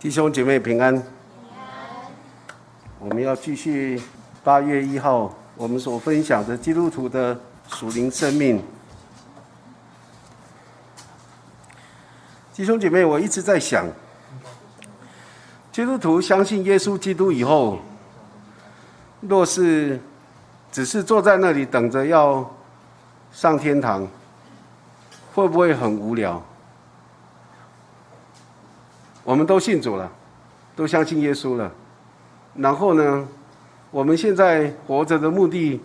弟兄姐妹平安。我们要继续八月一号我们所分享的基督徒的属灵生命。弟兄姐妹，我一直在想，基督徒相信耶稣基督以后，若是只是坐在那里等着要上天堂，会不会很无聊？我们都信主了，都相信耶稣了。然后呢，我们现在活着的目的，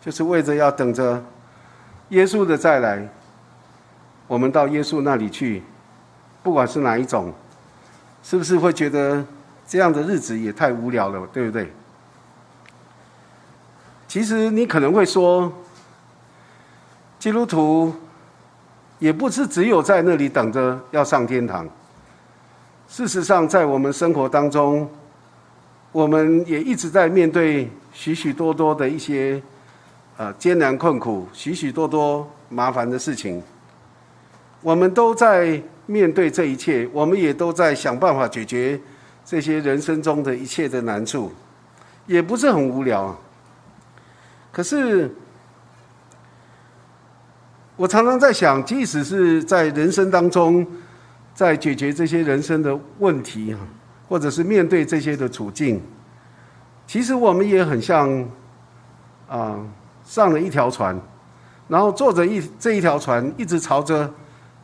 就是为着要等着耶稣的再来。我们到耶稣那里去，不管是哪一种，是不是会觉得这样的日子也太无聊了，对不对？其实你可能会说，基督徒也不是只有在那里等着要上天堂。事实上，在我们生活当中，我们也一直在面对许许多多的一些呃艰难困苦、许许多多麻烦的事情。我们都在面对这一切，我们也都在想办法解决这些人生中的一切的难处，也不是很无聊。可是，我常常在想，即使是在人生当中，在解决这些人生的问题，或者是面对这些的处境，其实我们也很像啊，上了一条船，然后坐着一这一条船，一直朝着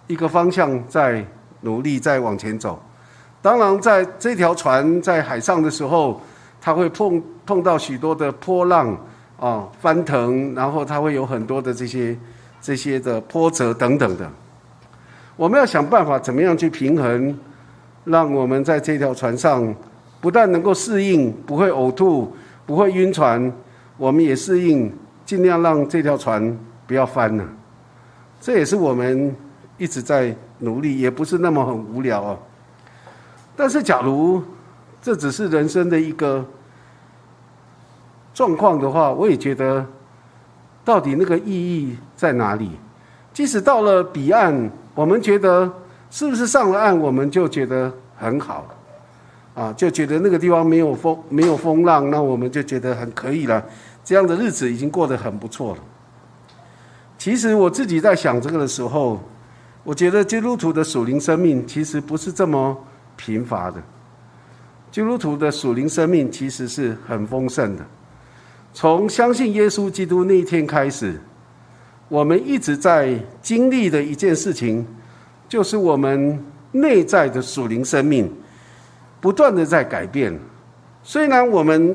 一个方向在努力在往前走。当然，在这条船在海上的时候，它会碰碰到许多的波浪啊，翻腾，然后它会有很多的这些这些的波折等等的。我们要想办法，怎么样去平衡，让我们在这条船上不但能够适应，不会呕吐，不会晕船，我们也适应，尽量让这条船不要翻了。这也是我们一直在努力，也不是那么很无聊啊。但是，假如这只是人生的一个状况的话，我也觉得，到底那个意义在哪里？即使到了彼岸。我们觉得是不是上了岸，我们就觉得很好，啊，就觉得那个地方没有风，没有风浪，那我们就觉得很可以了。这样的日子已经过得很不错了。其实我自己在想这个的时候，我觉得基督徒的属灵生命其实不是这么贫乏的。基督徒的属灵生命其实是很丰盛的。从相信耶稣基督那一天开始。我们一直在经历的一件事情，就是我们内在的属灵生命不断的在改变。虽然我们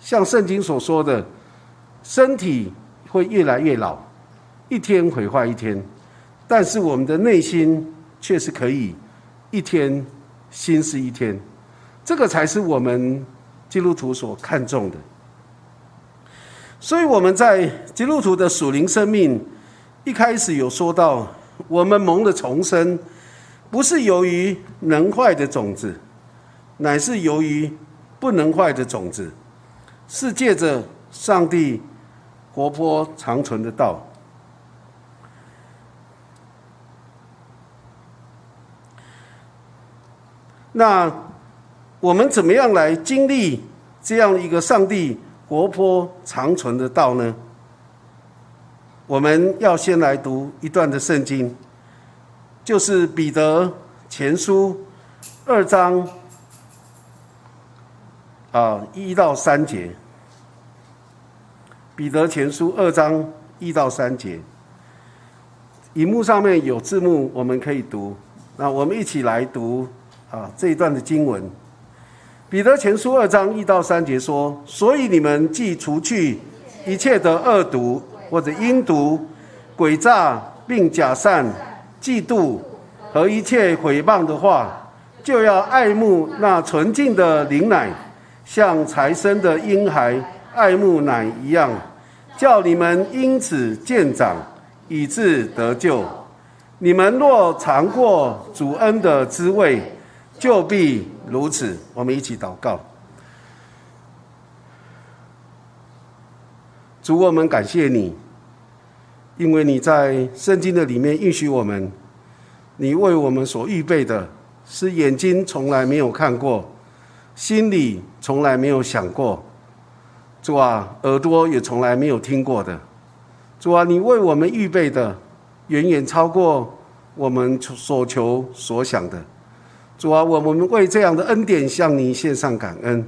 像圣经所说的，身体会越来越老，一天毁坏一天，但是我们的内心却是可以一天新是一天。这个才是我们基督徒所看重的。所以我们在基督徒的属灵生命一开始有说到，我们蒙的重生，不是由于能坏的种子，乃是由于不能坏的种子，是借着上帝活泼长存的道。那我们怎么样来经历这样一个上帝？活泼长存的道呢？我们要先来读一段的圣经，就是彼得前书二章啊一到三节。彼得前书二章一到三节，荧幕上面有字幕，我们可以读。那我们一起来读啊这一段的经文。彼得前书二章一到三节说：“所以你们既除去一切的恶毒或者阴毒、诡诈，并假善、嫉妒和一切毁谤的话，就要爱慕那纯净的灵奶，像才生的婴孩爱慕奶一样，叫你们因此渐长，以致得救。你们若尝过主恩的滋味，就必。”如此，我们一起祷告。主，我们感谢你，因为你在圣经的里面允许我们，你为我们所预备的是眼睛从来没有看过，心里从来没有想过，主啊，耳朵也从来没有听过的。主啊，你为我们预备的远远超过我们所求所想的。主啊，我们为这样的恩典向你献上感恩。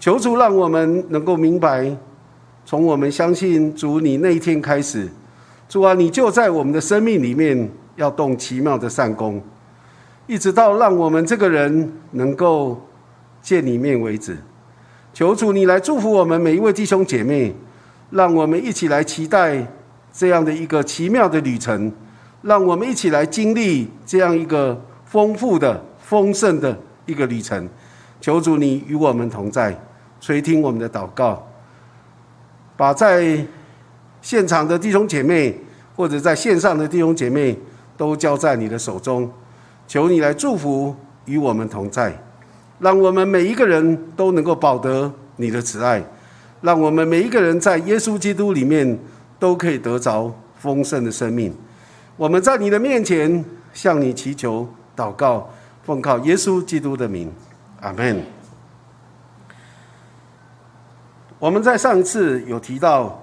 求主让我们能够明白，从我们相信主你那一天开始，主啊，你就在我们的生命里面要动奇妙的善功。一直到让我们这个人能够见你面为止，求主你来祝福我们每一位弟兄姐妹，让我们一起来期待这样的一个奇妙的旅程，让我们一起来经历这样一个丰富的、丰盛的一个旅程。求主你与我们同在，垂听我们的祷告，把在现场的弟兄姐妹或者在线上的弟兄姐妹都交在你的手中。求你来祝福与我们同在，让我们每一个人都能够保得你的慈爱，让我们每一个人在耶稣基督里面都可以得着丰盛的生命。我们在你的面前向你祈求祷告，奉靠耶稣基督的名，阿门。我们在上次有提到，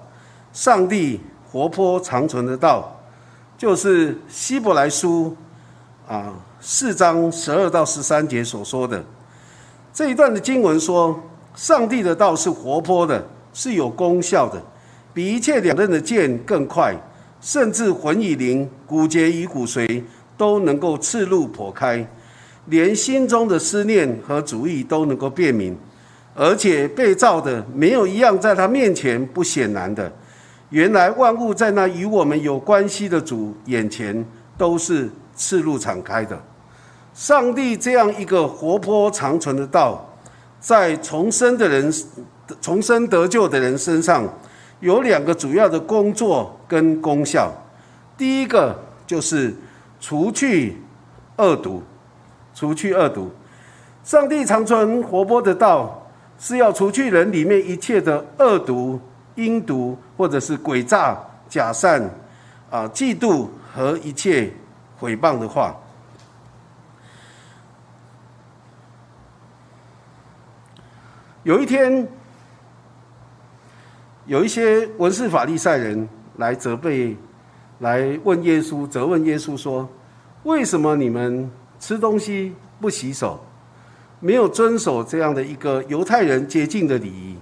上帝活泼长存的道，就是希伯来书啊。四章十二到十三节所说的这一段的经文说，上帝的道是活泼的，是有功效的，比一切两刃的剑更快，甚至魂与灵、骨节与骨髓都能够刺入破开，连心中的思念和主意都能够辨明，而且被造的没有一样在他面前不显然的。原来万物在那与我们有关系的主眼前都是赤露敞开的。上帝这样一个活泼长存的道，在重生的人、重生得救的人身上，有两个主要的工作跟功效。第一个就是除去恶毒，除去恶毒。上帝长存活泼的道，是要除去人里面一切的恶毒、阴毒，或者是诡诈、假善、啊嫉妒和一切毁谤的话。有一天，有一些文士法利赛人来责备，来问耶稣，责问耶稣说：“为什么你们吃东西不洗手，没有遵守这样的一个犹太人洁净的礼仪？”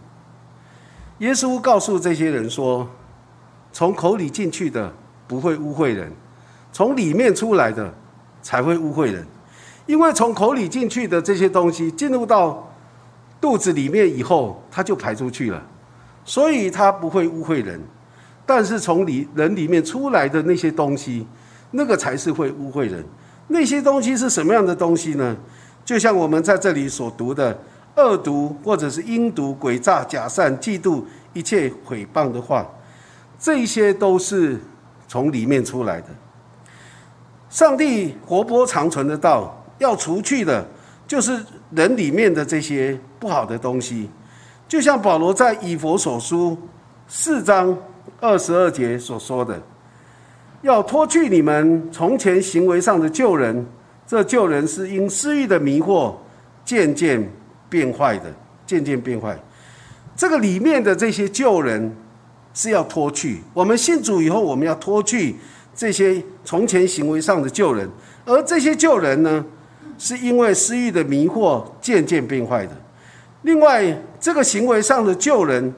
耶稣告诉这些人说：“从口里进去的不会污秽人，从里面出来的才会污秽人，因为从口里进去的这些东西进入到。”肚子里面以后，它就排出去了，所以它不会污秽人。但是从里人里面出来的那些东西，那个才是会污秽人。那些东西是什么样的东西呢？就像我们在这里所读的恶毒，或者是阴毒、诡诈、假善、嫉妒、一切毁谤的话，这些都是从里面出来的。上帝活泼长存的道要除去的。就是人里面的这些不好的东西，就像保罗在以佛所书四章二十二节所说的，要脱去你们从前行为上的旧人，这旧人是因私欲的迷惑渐渐变坏的，渐渐变坏。这个里面的这些旧人是要脱去，我们信主以后，我们要脱去这些从前行为上的旧人，而这些旧人呢？是因为私欲的迷惑渐渐变坏的。另外，这个行为上的救人，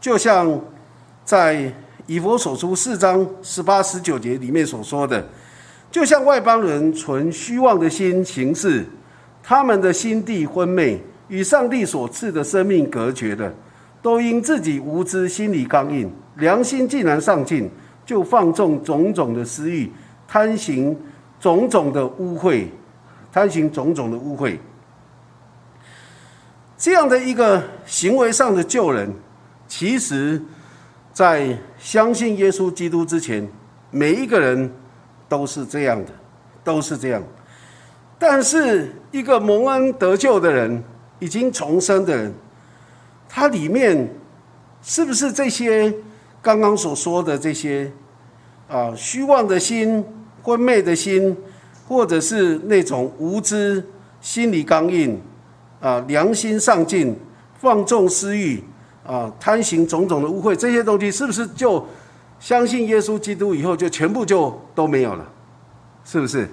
就像在以佛所书四章十八、十九节里面所说的，就像外邦人存虚妄的心行事，他们的心地昏昧，与上帝所赐的生命隔绝的，都因自己无知，心里刚硬，良心既然上进，就放纵种种的私欲，贪行种种的污秽。贪行种种的污秽，这样的一个行为上的救人，其实，在相信耶稣基督之前，每一个人都是这样的，都是这样。但是，一个蒙恩得救的人，已经重生的人，他里面是不是这些刚刚所说的这些啊虚妄的心、昏昧的心？或者是那种无知、心理刚硬、啊良心丧尽、放纵私欲、啊贪行种种的污秽，这些东西是不是就相信耶稣基督以后就全部就都没有了？是不是？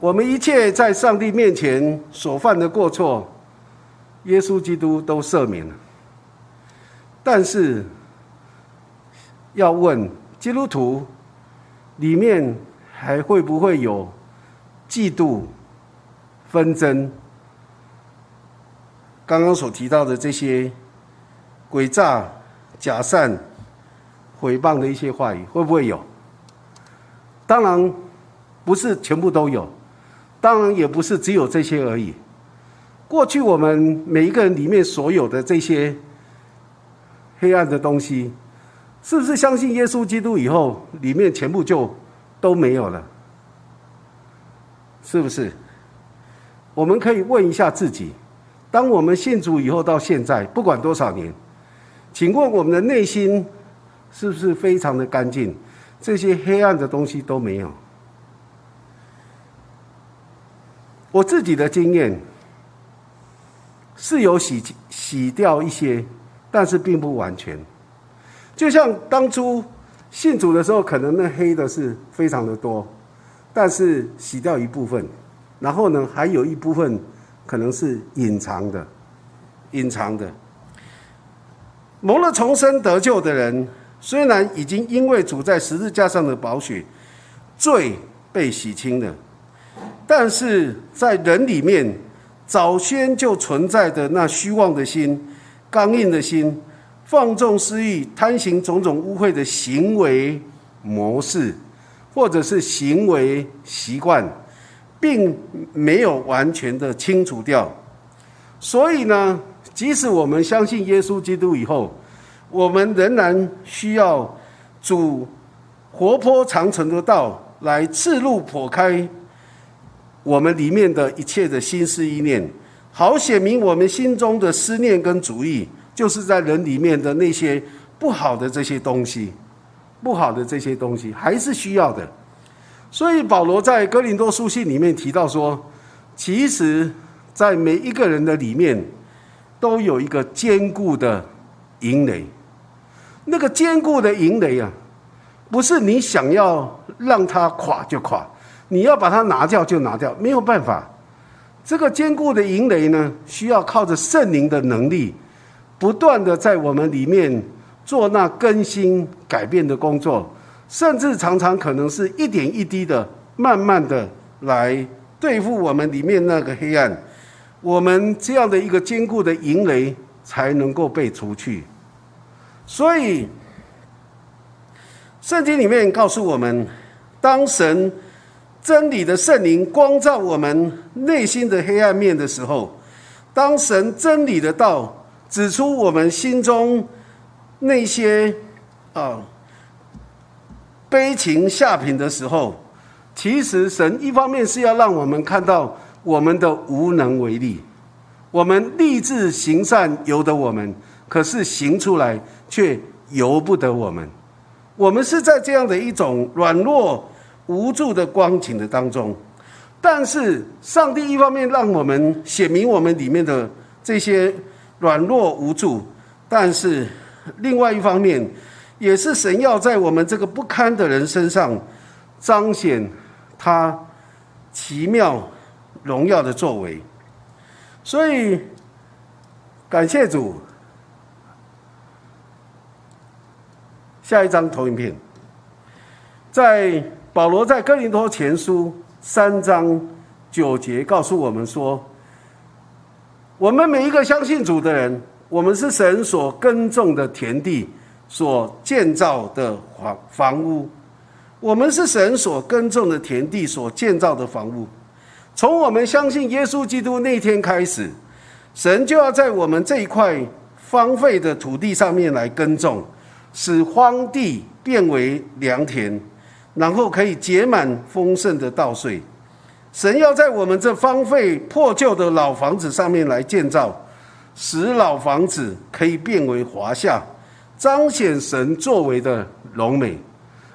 我们一切在上帝面前所犯的过错，耶稣基督都赦免了。但是，要问基督徒里面还会不会有嫉妒、纷争？刚刚所提到的这些诡诈、假善、毁谤的一些话语，会不会有？当然，不是全部都有。当然也不是只有这些而已。过去我们每一个人里面所有的这些黑暗的东西，是不是相信耶稣基督以后，里面全部就都没有了？是不是？我们可以问一下自己：当我们信主以后到现在，不管多少年，请问我们的内心是不是非常的干净？这些黑暗的东西都没有？我自己的经验是有洗洗掉一些，但是并不完全。就像当初信主的时候，可能那黑的是非常的多，但是洗掉一部分，然后呢，还有一部分可能是隐藏的，隐藏的。蒙了重生得救的人，虽然已经因为主在十字架上的宝血，罪被洗清了。但是在人里面，早先就存在的那虚妄的心、刚硬的心、放纵私欲、贪行种种污秽的行为模式，或者是行为习惯，并没有完全的清除掉。所以呢，即使我们相信耶稣基督以后，我们仍然需要主活泼长存的道来刺路破开。我们里面的一切的心思意念，好显明我们心中的思念跟主意，就是在人里面的那些不好的这些东西，不好的这些东西还是需要的。所以保罗在哥林多书信里面提到说，其实，在每一个人的里面，都有一个坚固的营垒。那个坚固的营垒啊，不是你想要让它垮就垮。你要把它拿掉就拿掉，没有办法。这个坚固的营垒呢，需要靠着圣灵的能力，不断的在我们里面做那更新改变的工作，甚至常常可能是一点一滴的，慢慢的来对付我们里面那个黑暗。我们这样的一个坚固的营垒才能够被除去。所以，圣经里面告诉我们，当神。真理的圣灵光照我们内心的黑暗面的时候，当神真理的道指出我们心中那些啊悲情下品的时候，其实神一方面是要让我们看到我们的无能为力，我们立志行善由得我们，可是行出来却由不得我们，我们是在这样的一种软弱。无助的光景的当中，但是上帝一方面让我们显明我们里面的这些软弱无助，但是另外一方面，也是神要在我们这个不堪的人身上彰显他奇妙荣耀的作为。所以感谢主。下一张投影片，在。保罗在哥林多前书三章九节告诉我们说：“我们每一个相信主的人，我们是神所耕种的田地，所建造的房房屋。我们是神所耕种的田地，所建造的房屋。从我们相信耶稣基督那天开始，神就要在我们这一块荒废的土地上面来耕种，使荒地变为良田。”然后可以结满丰盛的稻穗。神要在我们这荒废破旧的老房子上面来建造，使老房子可以变为华夏，彰显神作为的荣美。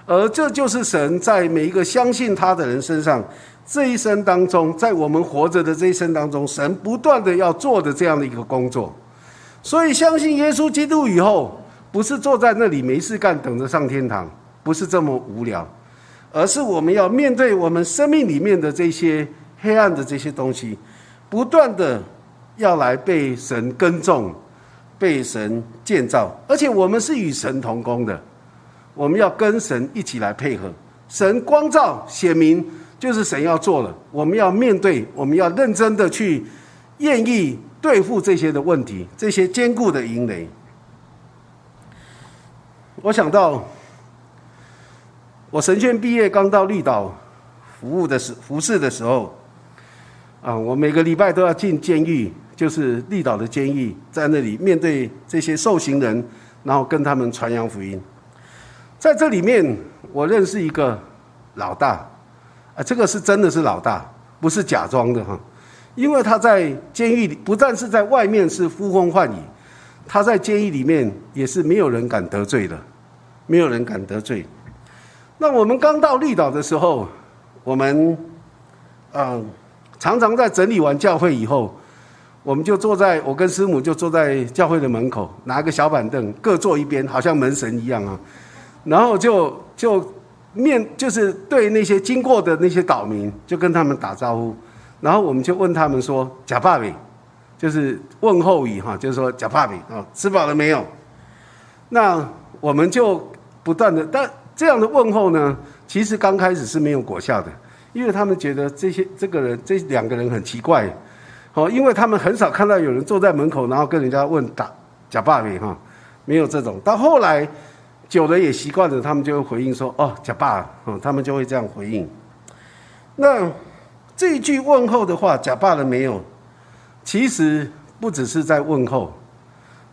而这就是神在每一个相信他的人身上，这一生当中，在我们活着的这一生当中，神不断的要做的这样的一个工作。所以，相信耶稣基督以后，不是坐在那里没事干，等着上天堂，不是这么无聊，而是我们要面对我们生命里面的这些黑暗的这些东西，不断的要来被神耕种，被神建造，而且我们是与神同工的，我们要跟神一起来配合。神光照显明，就是神要做了，我们要面对，我们要认真的去愿意。对付这些的问题，这些坚固的营垒。我想到，我神学毕业刚到绿岛服务的时服侍的时候，啊，我每个礼拜都要进监狱，就是绿岛的监狱，在那里面对这些受刑人，然后跟他们传扬福音。在这里面，我认识一个老大，啊，这个是真的是老大，不是假装的哈。因为他在监狱里，不但是在外面是呼风唤雨，他在监狱里面也是没有人敢得罪的，没有人敢得罪。那我们刚到绿岛的时候，我们嗯常常在整理完教会以后，我们就坐在我跟师母就坐在教会的门口，拿个小板凳各坐一边，好像门神一样啊，然后就就面就是对那些经过的那些岛民，就跟他们打招呼。然后我们就问他们说：“贾爸比，就是问候语哈，就是说贾爸比啊，吃饱了没有？”那我们就不断的，但这样的问候呢，其实刚开始是没有果效的，因为他们觉得这些这个人这两个人很奇怪，哦，因为他们很少看到有人坐在门口，然后跟人家问打假爸比哈，没有这种。到后来久了也习惯了，他们就会回应说：“哦，假爸，哦，他们就会这样回应。”那。这一句问候的话，假霸了没有？其实不只是在问候。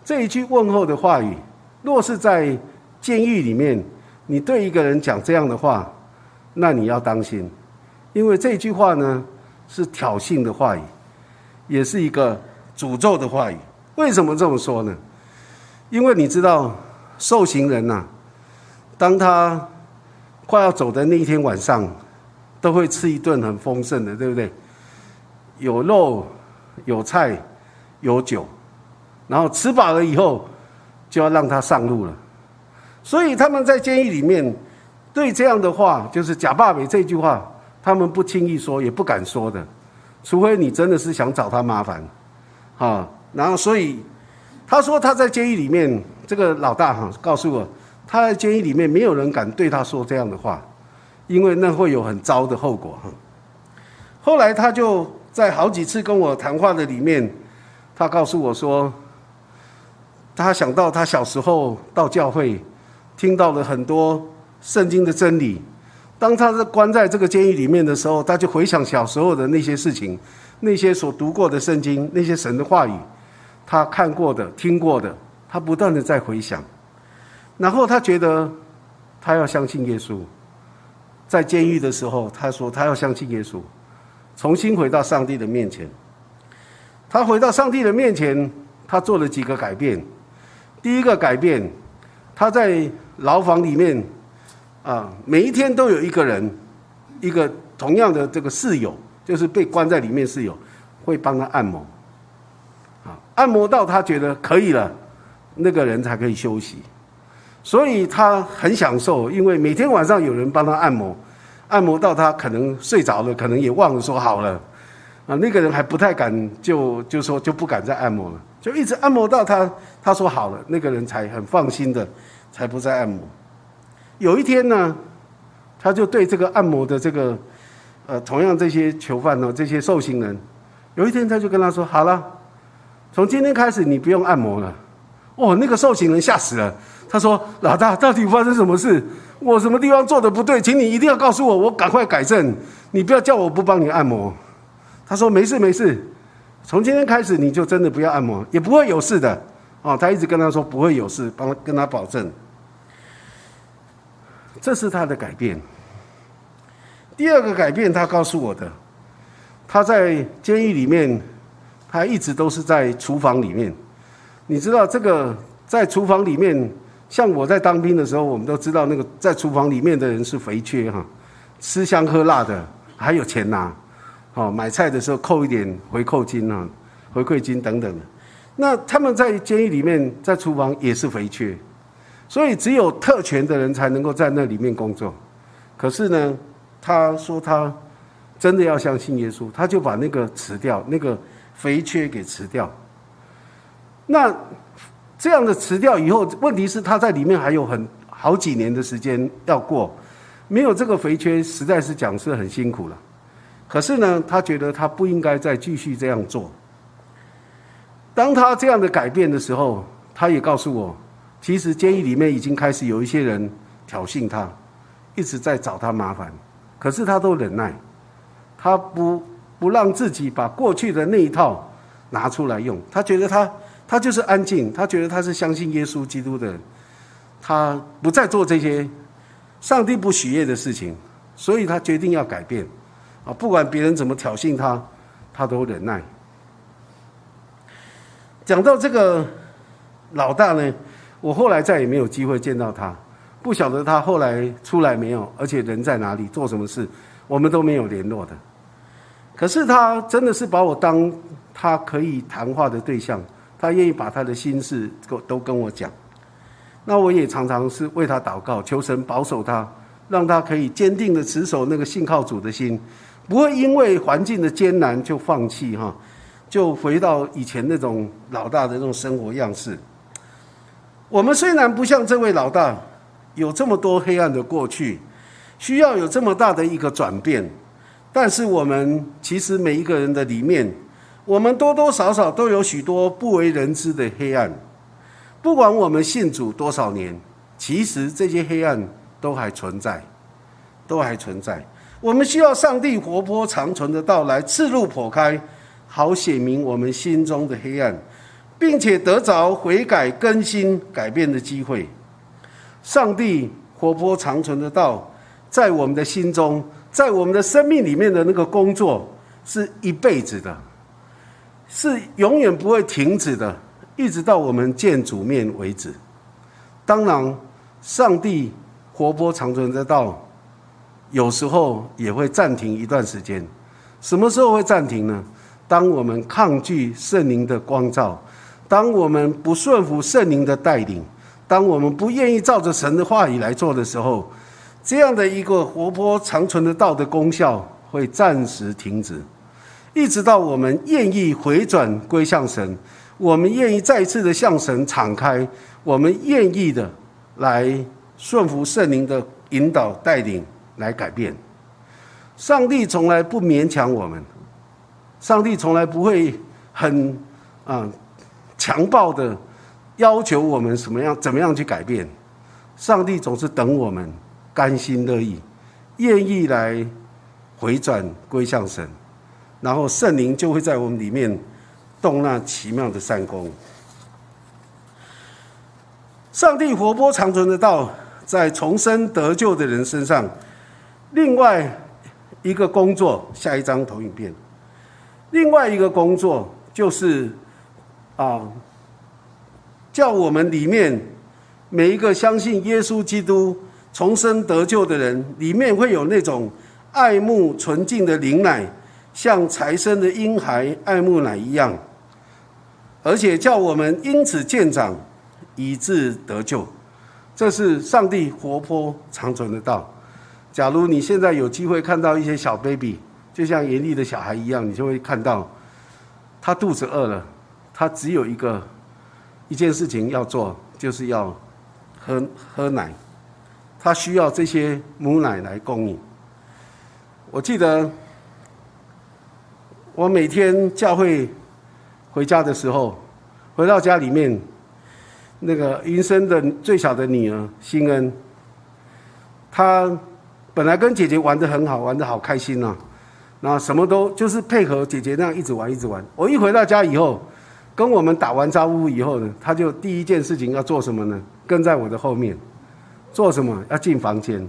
这一句问候的话语，若是在监狱里面，你对一个人讲这样的话，那你要当心，因为这句话呢是挑衅的话语，也是一个诅咒的话语。为什么这么说呢？因为你知道，受刑人呐，当他快要走的那一天晚上。都会吃一顿很丰盛的，对不对？有肉，有菜，有酒，然后吃饱了以后，就要让他上路了。所以他们在监狱里面对这样的话，就是“假霸伟”这句话，他们不轻易说，也不敢说的，除非你真的是想找他麻烦，啊。然后，所以他说他在监狱里面，这个老大哈告诉我，他在监狱里面没有人敢对他说这样的话。因为那会有很糟的后果哈。后来他就在好几次跟我谈话的里面，他告诉我说，他想到他小时候到教会，听到了很多圣经的真理。当他是关在这个监狱里面的时候，他就回想小时候的那些事情，那些所读过的圣经，那些神的话语，他看过的、听过的，他不断的在回想。然后他觉得，他要相信耶稣。在监狱的时候，他说他要相信耶稣，重新回到上帝的面前。他回到上帝的面前，他做了几个改变。第一个改变，他在牢房里面，啊，每一天都有一个人，一个同样的这个室友，就是被关在里面室友，会帮他按摩，啊，按摩到他觉得可以了，那个人才可以休息。所以他很享受，因为每天晚上有人帮他按摩，按摩到他可能睡着了，可能也忘了说好了，啊，那个人还不太敢，就就说就不敢再按摩了，就一直按摩到他他说好了，那个人才很放心的，才不再按摩。有一天呢，他就对这个按摩的这个，呃，同样这些囚犯呢，这些受刑人，有一天他就跟他说好了，从今天开始你不用按摩了。哦，那个受刑人吓死了。他说：“老大，到底发生什么事？我什么地方做的不对？请你一定要告诉我，我赶快改正。你不要叫我不帮你按摩。”他说：“没事没事，从今天开始你就真的不要按摩，也不会有事的。”哦，他一直跟他说不会有事，帮跟他保证。这是他的改变。第二个改变，他告诉我的，他在监狱里面，他一直都是在厨房里面。你知道这个在厨房里面像我在当兵的时候，我们都知道那个在厨房里面的人是肥缺哈，吃香喝辣的，还有钱拿，哦，买菜的时候扣一点回扣金啊，回馈金等等的。那他们在监狱里面，在厨房也是肥缺，所以只有特权的人才能够在那里面工作。可是呢，他说他真的要相信耶稣，他就把那个辞掉，那个肥缺给辞掉。那这样的辞掉以后，问题是他在里面还有很好几年的时间要过，没有这个肥缺，实在是讲是很辛苦了。可是呢，他觉得他不应该再继续这样做。当他这样的改变的时候，他也告诉我，其实监狱里面已经开始有一些人挑衅他，一直在找他麻烦，可是他都忍耐，他不不让自己把过去的那一套拿出来用。他觉得他他就是安静，他觉得他是相信耶稣基督的，他不再做这些上帝不喜悦的事情，所以他决定要改变啊！不管别人怎么挑衅他，他都忍耐。讲到这个老大呢，我后来再也没有机会见到他，不晓得他后来出来没有，而且人在哪里，做什么事，我们都没有联络的。可是他真的是把我当他可以谈话的对象，他愿意把他的心事都都跟我讲。那我也常常是为他祷告，求神保守他，让他可以坚定的持守那个信靠主的心，不会因为环境的艰难就放弃哈。就回到以前那种老大的那种生活样式。我们虽然不像这位老大有这么多黑暗的过去，需要有这么大的一个转变，但是我们其实每一个人的里面，我们多多少少都有许多不为人知的黑暗。不管我们信主多少年，其实这些黑暗都还存在，都还存在。我们需要上帝活泼长存的道来刺入破开。好显明我们心中的黑暗，并且得着悔改、更新、改变的机会。上帝活泼长存的道，在我们的心中，在我们的生命里面的那个工作，是一辈子的，是永远不会停止的，一直到我们见主面为止。当然，上帝活泼长存的道，有时候也会暂停一段时间。什么时候会暂停呢？当我们抗拒圣灵的光照，当我们不顺服圣灵的带领，当我们不愿意照着神的话语来做的时候，这样的一个活泼长存的道的功效会暂时停止，一直到我们愿意回转归向神，我们愿意再次的向神敞开，我们愿意的来顺服圣灵的引导带领来改变。上帝从来不勉强我们。上帝从来不会很啊强暴的要求我们什么样怎么样去改变，上帝总是等我们甘心乐意，愿意来回转归向神，然后圣灵就会在我们里面动那奇妙的善功。上帝活泼长存的道，在重生得救的人身上，另外一个工作，下一张投影片。另外一个工作就是，啊，叫我们里面每一个相信耶稣基督重生得救的人，里面会有那种爱慕纯净的灵奶，像财生的婴孩爱慕奶一样，而且叫我们因此渐长，以致得救。这是上帝活泼长存的道。假如你现在有机会看到一些小 baby。就像严厉的小孩一样，你就会看到，他肚子饿了，他只有一个一件事情要做，就是要喝喝奶，他需要这些母奶来供应。我记得我每天教会回家的时候，回到家里面，那个云生的最小的女儿欣恩，她本来跟姐姐玩的很好，玩的好开心呐。那什么都就是配合姐姐那样一直玩一直玩。我一回到家以后，跟我们打完招呼以后呢，他就第一件事情要做什么呢？跟在我的后面，做什么？要进房间，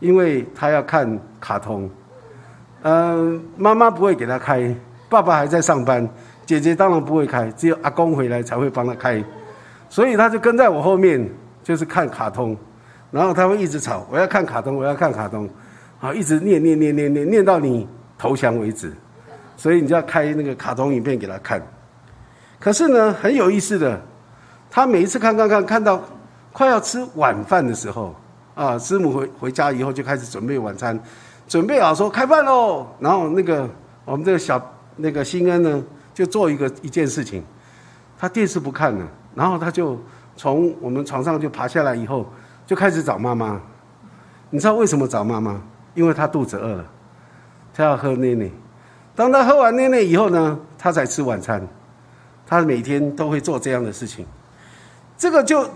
因为他要看卡通。嗯，妈妈不会给他开，爸爸还在上班，姐姐当然不会开，只有阿公回来才会帮他开。所以他就跟在我后面，就是看卡通，然后他会一直吵，我要看卡通，我要看卡通，好，一直念念念念念念到你投降为止。所以你就要开那个卡通影片给他看。可是呢，很有意思的，他每一次看看看，看到快要吃晚饭的时候，啊，师母回回家以后就开始准备晚餐，准备好说开饭喽。然后那个我们这个小那个新恩呢，就做一个一件事情，他电视不看了，然后他就从我们床上就爬下来以后，就开始找妈妈。你知道为什么找妈妈？因为他肚子饿了，他要喝奶奶。当他喝完奶奶以后呢，他才吃晚餐。他每天都会做这样的事情，这个就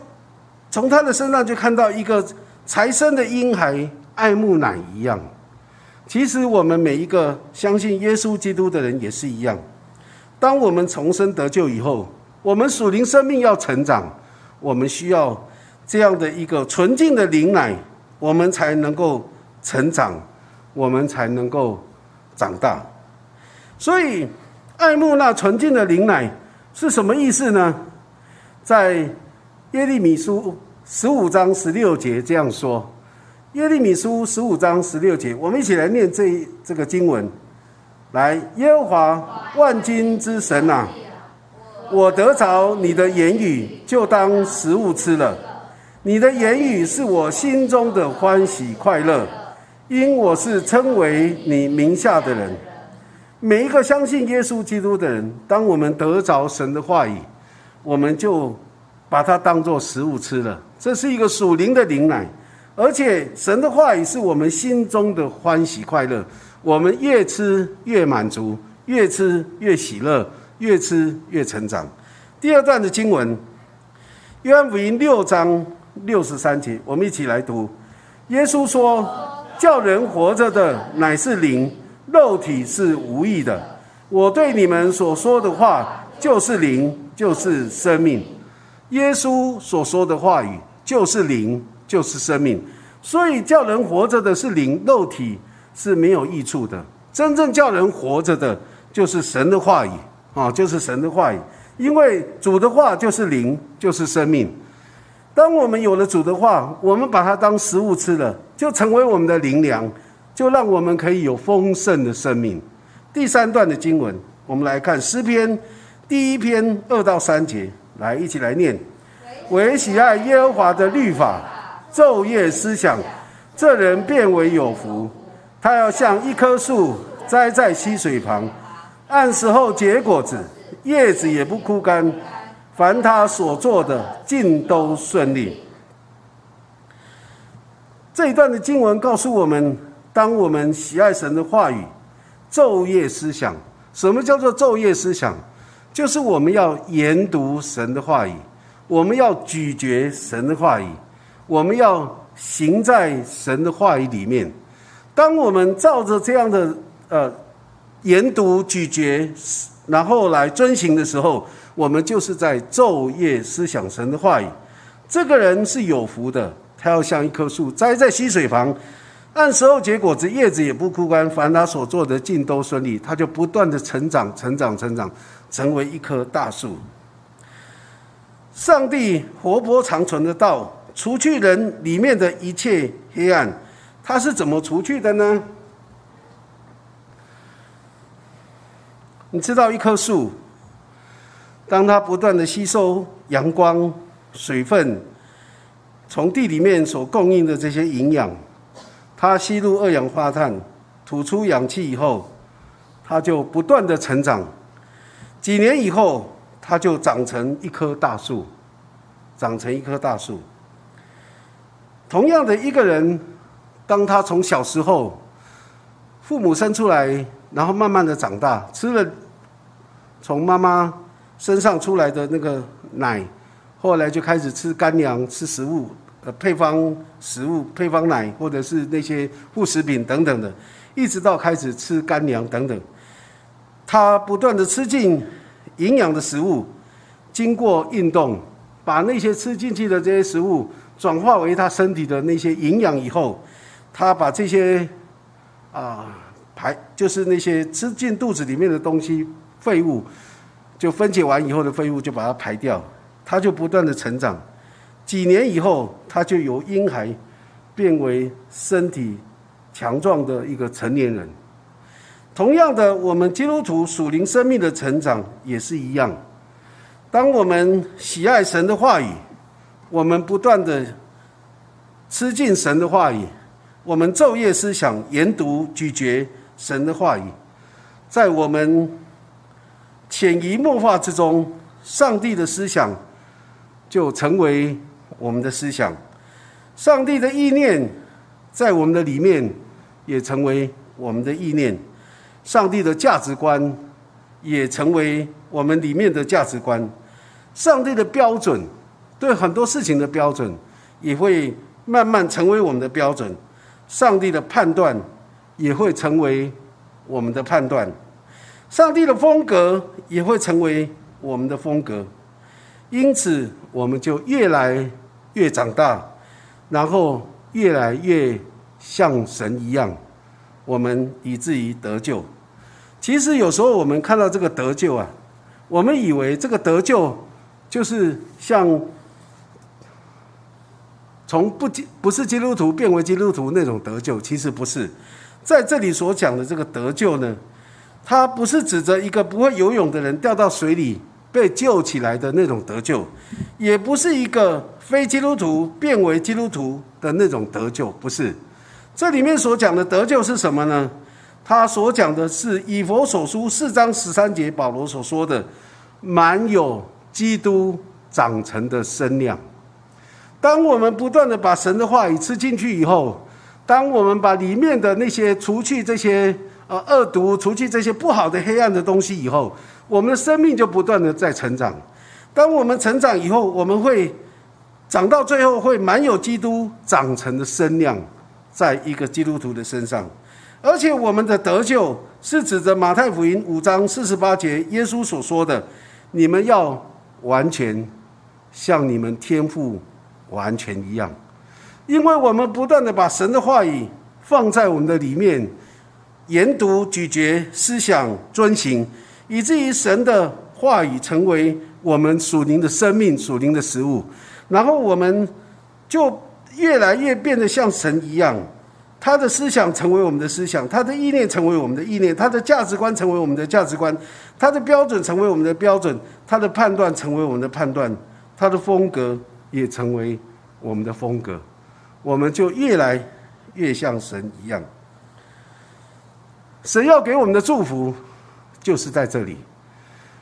从他的身上就看到一个才生的婴孩爱慕奶一样。其实我们每一个相信耶稣基督的人也是一样。当我们重生得救以后，我们属灵生命要成长，我们需要这样的一个纯净的灵奶，我们才能够成长，我们才能够长大。所以，爱慕那纯净的灵奶。是什么意思呢？在耶利米书十五章十六节这样说：耶利米书十五章十六节，我们一起来念这这个经文。来，耶和华万军之神呐，我得着你的言语，就当食物吃了。你的言语是我心中的欢喜快乐，因我是称为你名下的人。每一个相信耶稣基督的人，当我们得着神的话语，我们就把它当做食物吃了。这是一个属灵的灵奶，而且神的话语是我们心中的欢喜快乐。我们越吃越满足，越吃越喜乐，越吃越成长。第二段的经文，约翰福音六章六十三节，我们一起来读。耶稣说：“叫人活着的乃是灵。”肉体是无益的，我对你们所说的话就是灵，就是生命。耶稣所说的话语就是灵，就是生命。所以叫人活着的是灵，肉体是没有益处的。真正叫人活着的，就是神的话语啊，就是神的话语。因为主的话就是灵，就是生命。当我们有了主的话，我们把它当食物吃了，就成为我们的灵粮。就让我们可以有丰盛的生命。第三段的经文，我们来看诗篇第一篇二到三节，来一起来念：唯喜爱耶和华的律法，昼夜思想，这人变为有福。他要像一棵树栽在溪水旁，按时候结果子，叶子也不枯干。凡他所做的，尽都顺利。这一段的经文告诉我们。当我们喜爱神的话语，昼夜思想。什么叫做昼夜思想？就是我们要研读神的话语，我们要咀嚼神的话语，我们要行在神的话语里面。当我们照着这样的呃研读咀嚼，然后来遵行的时候，我们就是在昼夜思想神的话语。这个人是有福的，他要像一棵树栽在溪水旁。按时候结果子，叶子也不枯干，凡他所做的尽都顺利，他就不断的成长、成长、成长，成为一棵大树。上帝活泼长存的道，除去人里面的一切黑暗，他是怎么除去的呢？你知道，一棵树，当它不断的吸收阳光、水分，从地里面所供应的这些营养。它吸入二氧化碳，吐出氧气以后，它就不断的成长。几年以后，它就长成一棵大树，长成一棵大树。同样的一个人，当他从小时候，父母生出来，然后慢慢的长大，吃了从妈妈身上出来的那个奶，后来就开始吃干粮，吃食物。呃，配方食物、配方奶，或者是那些副食品等等的，一直到开始吃干粮等等，他不断的吃进营养的食物，经过运动，把那些吃进去的这些食物转化为他身体的那些营养以后，他把这些啊排，就是那些吃进肚子里面的东西废物，就分解完以后的废物就把它排掉，他就不断的成长。几年以后，他就由婴孩变为身体强壮的一个成年人。同样的，我们基督徒属灵生命的成长也是一样。当我们喜爱神的话语，我们不断的吃进神的话语，我们昼夜思想、研读、咀嚼神的话语，在我们潜移默化之中，上帝的思想就成为我们的思想，上帝的意念在我们的里面也成为我们的意念。上帝的价值观也成为我们里面的价值观，上帝的标准对很多事情的标准也会慢慢成为我们的标准，上帝的判断也会成为我们的判断，上帝的风格也会成为我们的风格，因此我们就越来越长大，然后越来越像神一样。我们以至于得救。其实有时候我们看到这个得救啊，我们以为这个得救就是像从不不是基督徒变为基督徒那种得救，其实不是。在这里所讲的这个得救呢，它不是指着一个不会游泳的人掉到水里被救起来的那种得救，也不是一个非基督徒变为基督徒的那种得救，不是。这里面所讲的得救是什么呢？他所讲的是以佛所书四章十三节，保罗所说的，满有基督长成的身量。当我们不断的把神的话语吃进去以后，当我们把里面的那些除去这些呃恶毒，除去这些不好的黑暗的东西以后，我们的生命就不断的在成长。当我们成长以后，我们会长到最后会满有基督长成的身量。在一个基督徒的身上，而且我们的得救是指着马太福音五章四十八节耶稣所说的：“你们要完全像你们天父完全一样。”因为我们不断的把神的话语放在我们的里面，研读、咀嚼、思想、遵行，以至于神的话语成为我们属灵的生命、属灵的食物，然后我们就。越来越变得像神一样，他的思想成为我们的思想，他的意念成为我们的意念，他的价值观成为我们的价值观，他的标准成为我们的标准，他的判断成为我们的判断，他的风格也成为我们的风格，我们就越来越像神一样。神要给我们的祝福就是在这里。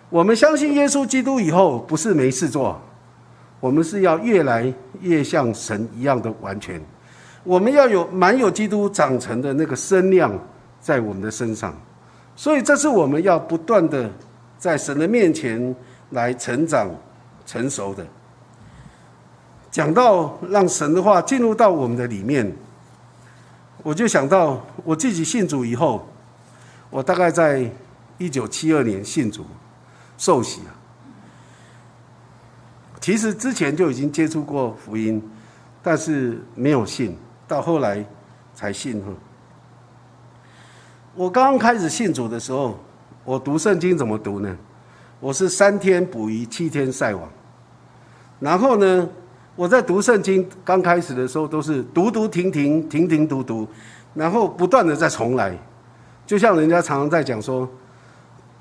我们相信耶稣基督以后，不是没事做。我们是要越来越像神一样的完全，我们要有满有基督长成的那个身量在我们的身上，所以这是我们要不断的在神的面前来成长成熟的。讲到让神的话进入到我们的里面，我就想到我自己信主以后，我大概在一九七二年信主受洗啊。其实之前就已经接触过福音，但是没有信，到后来才信哈。我刚刚开始信主的时候，我读圣经怎么读呢？我是三天捕鱼，七天晒网。然后呢，我在读圣经刚开始的时候，都是读读停停，停停读读，然后不断的再重来。就像人家常常在讲说，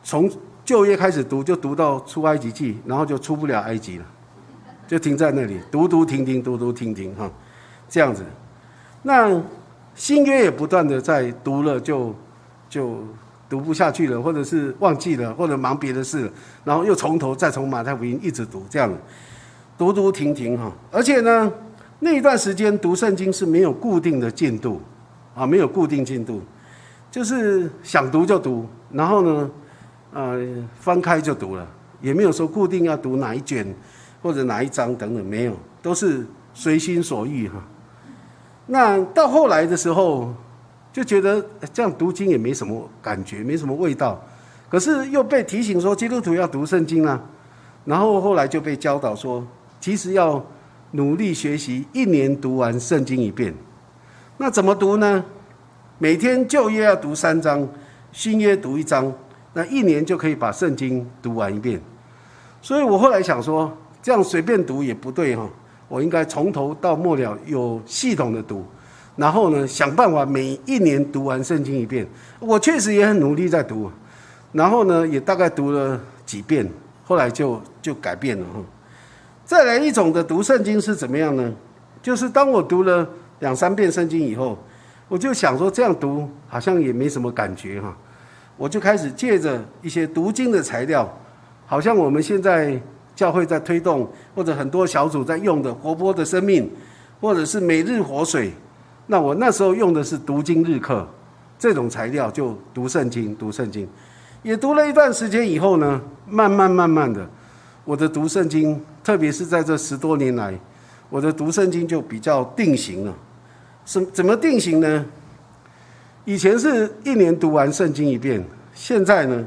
从旧约开始读，就读到出埃及记，然后就出不了埃及了。就停在那里，读读停停，读读停停，哈，这样子。那新约也不断的在读了，就就读不下去了，或者是忘记了，或者忙别的事，然后又从头再从马太福音一直读，这样读读停停，哈。而且呢，那一段时间读圣经是没有固定的进度，啊，没有固定进度，就是想读就读，然后呢，呃，翻开就读了，也没有说固定要读哪一卷。或者哪一章等等没有，都是随心所欲哈。那到后来的时候，就觉得这样读经也没什么感觉，没什么味道。可是又被提醒说基督徒要读圣经啊，然后后来就被教导说，其实要努力学习，一年读完圣经一遍。那怎么读呢？每天旧约要读三章，新约读一章，那一年就可以把圣经读完一遍。所以我后来想说。这样随便读也不对哈，我应该从头到末了有系统的读，然后呢，想办法每一年读完圣经一遍。我确实也很努力在读，然后呢，也大概读了几遍，后来就就改变了哈。再来一种的读圣经是怎么样呢？就是当我读了两三遍圣经以后，我就想说这样读好像也没什么感觉哈，我就开始借着一些读经的材料，好像我们现在教会在推动，或者很多小组在用的活泼的生命，或者是每日活水，那我那时候用的是读经日课这种材料，就读圣经，读圣经，也读了一段时间以后呢，慢慢慢慢的，我的读圣经。特别是在这十多年来，我的读圣经就比较定型了。怎怎么定型呢？以前是一年读完圣经一遍，现在呢，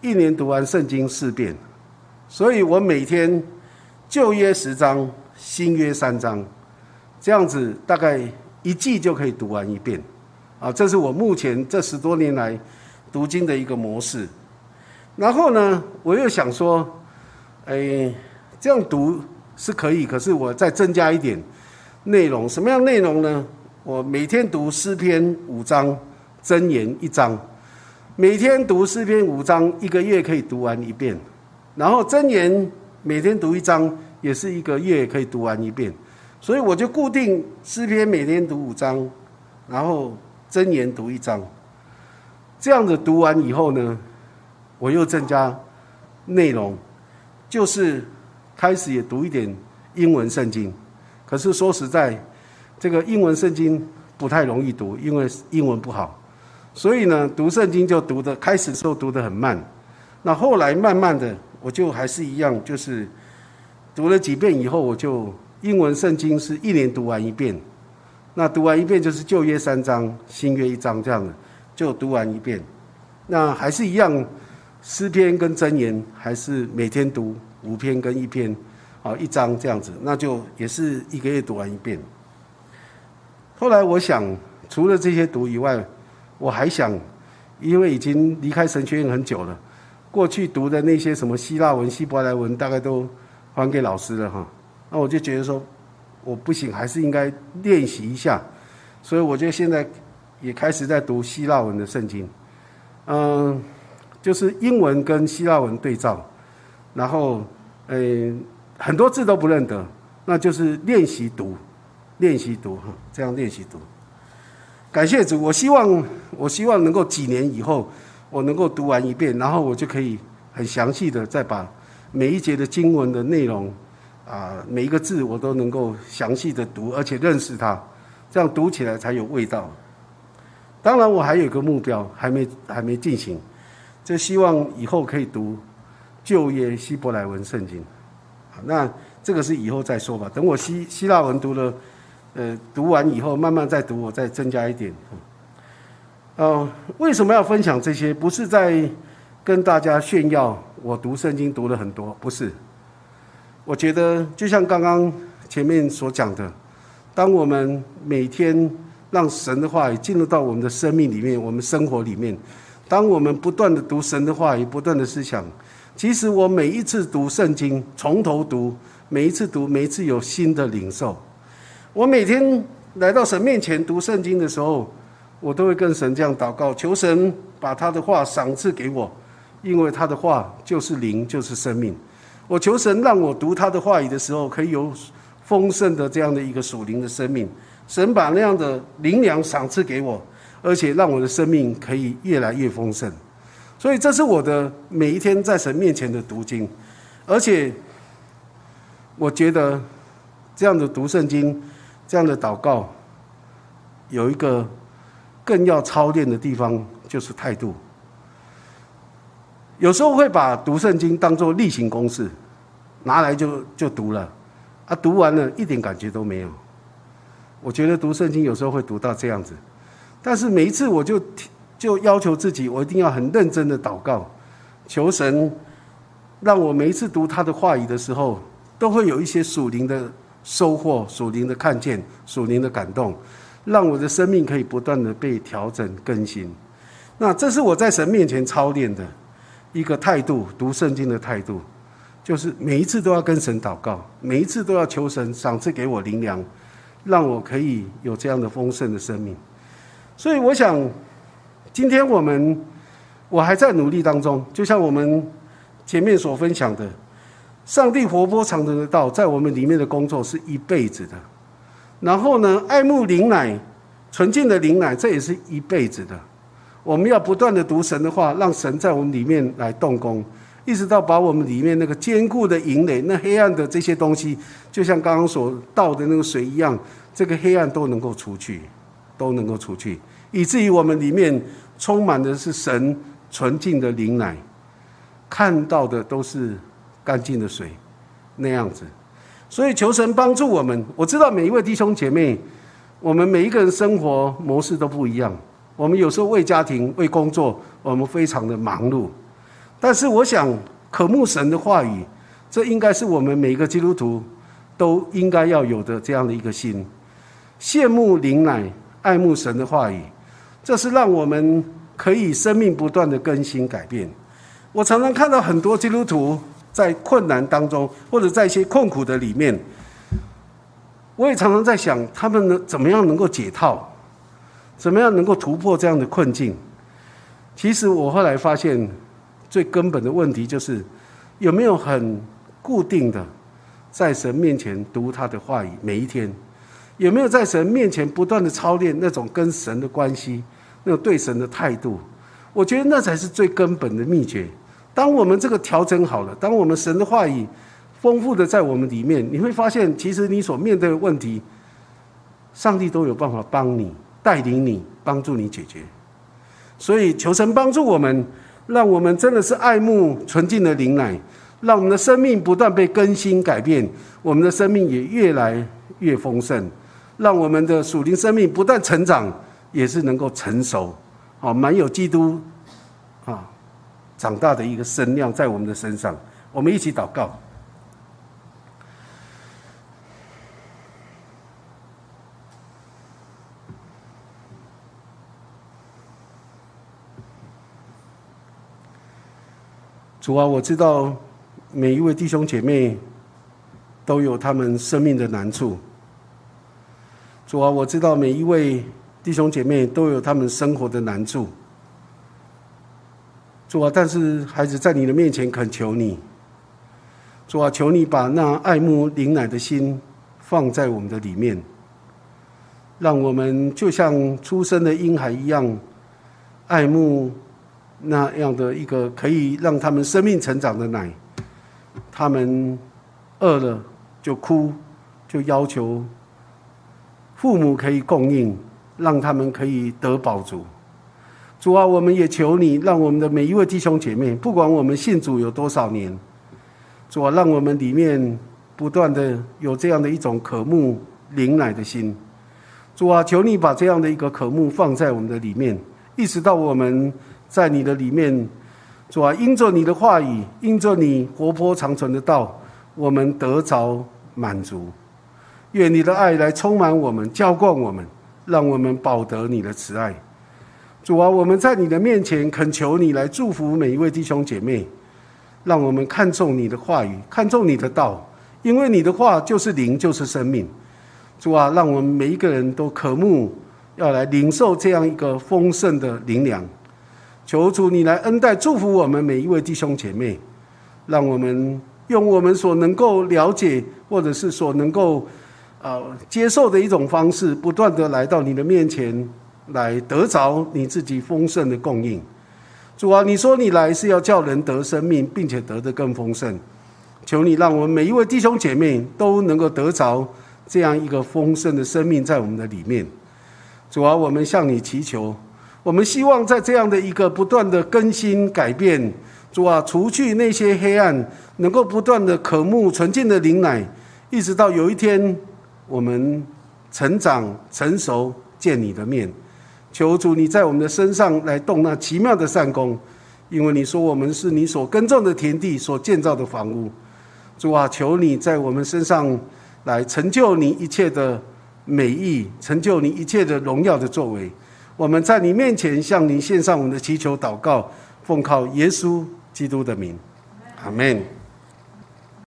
一年读完圣经四遍。所以我每天旧约十章，新约三章，这样子大概一季就可以读完一遍。啊，这是我目前这十多年来读经的一个模式。然后呢，我又想说，哎。这样读是可以，可是我再增加一点内容。什么样内容呢？我每天读诗篇五章，箴言一章。每天读诗篇五章，一个月可以读完一遍。然后箴言每天读一章，也是一个月可以读完一遍。所以我就固定诗篇每天读五章，然后箴言读一章。这样子读完以后呢，我又增加内容，就是。开始也读一点英文圣经，可是说实在，这个英文圣经不太容易读，因为英文不好，所以呢，读圣经就读的开始时候读的很慢，那后来慢慢的，我就还是一样，就是读了几遍以后，我就英文圣经是一年读完一遍，那读完一遍就是旧约三章，新约一章这样的，就读完一遍，那还是一样，诗篇跟箴言还是每天读。五篇跟一篇，啊，一章这样子，那就也是一个月读完一遍。后来我想，除了这些读以外，我还想，因为已经离开神学院很久了，过去读的那些什么希腊文、希伯来文，大概都还给老师了哈。那我就觉得说，我不行，还是应该练习一下。所以我就现在也开始在读希腊文的圣经，嗯，就是英文跟希腊文对照。然后，嗯，很多字都不认得，那就是练习读，练习读哈，这样练习读。感谢主，我希望我希望能够几年以后，我能够读完一遍，然后我就可以很详细的再把每一节的经文的内容，啊，每一个字我都能够详细的读，而且认识它，这样读起来才有味道。当然，我还有一个目标还没还没进行，就希望以后可以读。旧约希伯来文圣经，那这个是以后再说吧。等我希希腊文读了，呃，读完以后慢慢再读，我再增加一点。哦，为什么要分享这些？不是在跟大家炫耀我读圣经读了很多，不是。我觉得就像刚刚前面所讲的，当我们每天让神的话语进入到我们的生命里面，我们生活里面，当我们不断的读神的话语，不断的思想。其实我每一次读圣经，从头读，每一次读，每一次有新的领受。我每天来到神面前读圣经的时候，我都会跟神这样祷告，求神把他的话赏赐给我，因为他的话就是灵，就是生命。我求神让我读他的话语的时候，可以有丰盛的这样的一个属灵的生命。神把那样的灵粮赏赐给我，而且让我的生命可以越来越丰盛。所以这是我的每一天在神面前的读经，而且我觉得这样的读圣经、这样的祷告，有一个更要操练的地方，就是态度。有时候会把读圣经当做例行公事，拿来就就读了，啊，读完了一点感觉都没有。我觉得读圣经有时候会读到这样子，但是每一次我就。就要求自己，我一定要很认真的祷告，求神让我每一次读他的话语的时候，都会有一些属灵的收获、属灵的看见、属灵的感动，让我的生命可以不断的被调整更新。那这是我在神面前操练的一个态度，读圣经的态度，就是每一次都要跟神祷告，每一次都要求神赏赐给我灵粮，让我可以有这样的丰盛的生命。所以我想，今天我们我还在努力当中，就像我们前面所分享的，上帝活泼长存的道在我们里面的工作是一辈子的。然后呢，爱慕灵奶，纯净的灵奶，这也是一辈子的。我们要不断的读神的话，让神在我们里面来动工，一直到把我们里面那个坚固的营垒、那黑暗的这些东西，就像刚刚所倒的那个水一样，这个黑暗都能够除去，都能够除去，以至于我们里面充满的是神纯净的灵奶，看到的都是干净的水，那样子。所以求神帮助我们。我知道每一位弟兄姐妹，我们每一个人生活模式都不一样。我们有时候为家庭、为工作，我们非常的忙碌。但是我想，渴慕神的话语，这应该是我们每一个基督徒都应该要有的这样的一个心。羡慕灵奶，爱慕神的话语，这是让我们可以生命不断的更新改变。我常常看到很多基督徒。在困难当中，或者在一些困苦的里面，我也常常在想，他们能怎么样能够解套，怎么样能够突破这样的困境？其实我后来发现，最根本的问题就是有没有很固定的在神面前读他的话语，每一天有没有在神面前不断的操练那种跟神的关系，那种对神的态度？我觉得那才是最根本的秘诀。当我们这个调整好了，当我们神的话语丰富的在我们里面，你会发现，其实你所面对的问题，上帝都有办法帮你带领你，帮助你解决。所以求神帮助我们，让我们真的是爱慕纯净的灵奶，让我们的生命不断被更新改变，我们的生命也越来越丰盛，让我们的属灵生命不断成长，也是能够成熟，啊，满有基督，长大的一个声量在我们的身上，我们一起祷告。主啊，我知道每一位弟兄姐妹都有他们生命的难处。主啊，我知道每一位弟兄姐妹都有他们生活的难处。主啊，但是孩子在你的面前恳求你，主啊，求你把那爱慕灵奶的心放在我们的里面，让我们就像出生的婴孩一样，爱慕那样的一个可以让他们生命成长的奶。他们饿了就哭，就要求父母可以供应，让他们可以得饱足。主啊，我们也求你，让我们的每一位弟兄姐妹，不管我们信主有多少年，主啊，让我们里面不断的有这样的一种渴慕灵奶的心。主啊，求你把这样的一个渴慕放在我们的里面，一直到我们在你的里面，主啊，因着你的话语，因着你活泼长存的道，我们得着满足。愿你的爱来充满我们，浇灌我们，让我们保得你的慈爱。主啊，我们在你的面前恳求你来祝福每一位弟兄姐妹，让我们看重你的话语，看重你的道，因为你的话就是灵，就是生命。主啊，让我们每一个人都渴慕要来领受这样一个丰盛的灵粮。求主你来恩待祝福我们每一位弟兄姐妹，让我们用我们所能够了解或者是所能够呃接受的一种方式，不断的来到你的面前。来得着你自己丰盛的供应，主啊，你说你来是要叫人得生命，并且得的更丰盛。求你让我们每一位弟兄姐妹都能够得着这样一个丰盛的生命在我们的里面。主啊，我们向你祈求，我们希望在这样的一个不断的更新改变，主啊，除去那些黑暗，能够不断的渴慕纯净的灵奶，一直到有一天我们成长成熟，见你的面。求主你在我们的身上来动那奇妙的善功，因为你说我们是你所耕种的田地，所建造的房屋。主啊，求你在我们身上来成就你一切的美意，成就你一切的荣耀的作为。我们在你面前向你献上我们的祈求祷告，奉靠耶稣基督的名，阿门。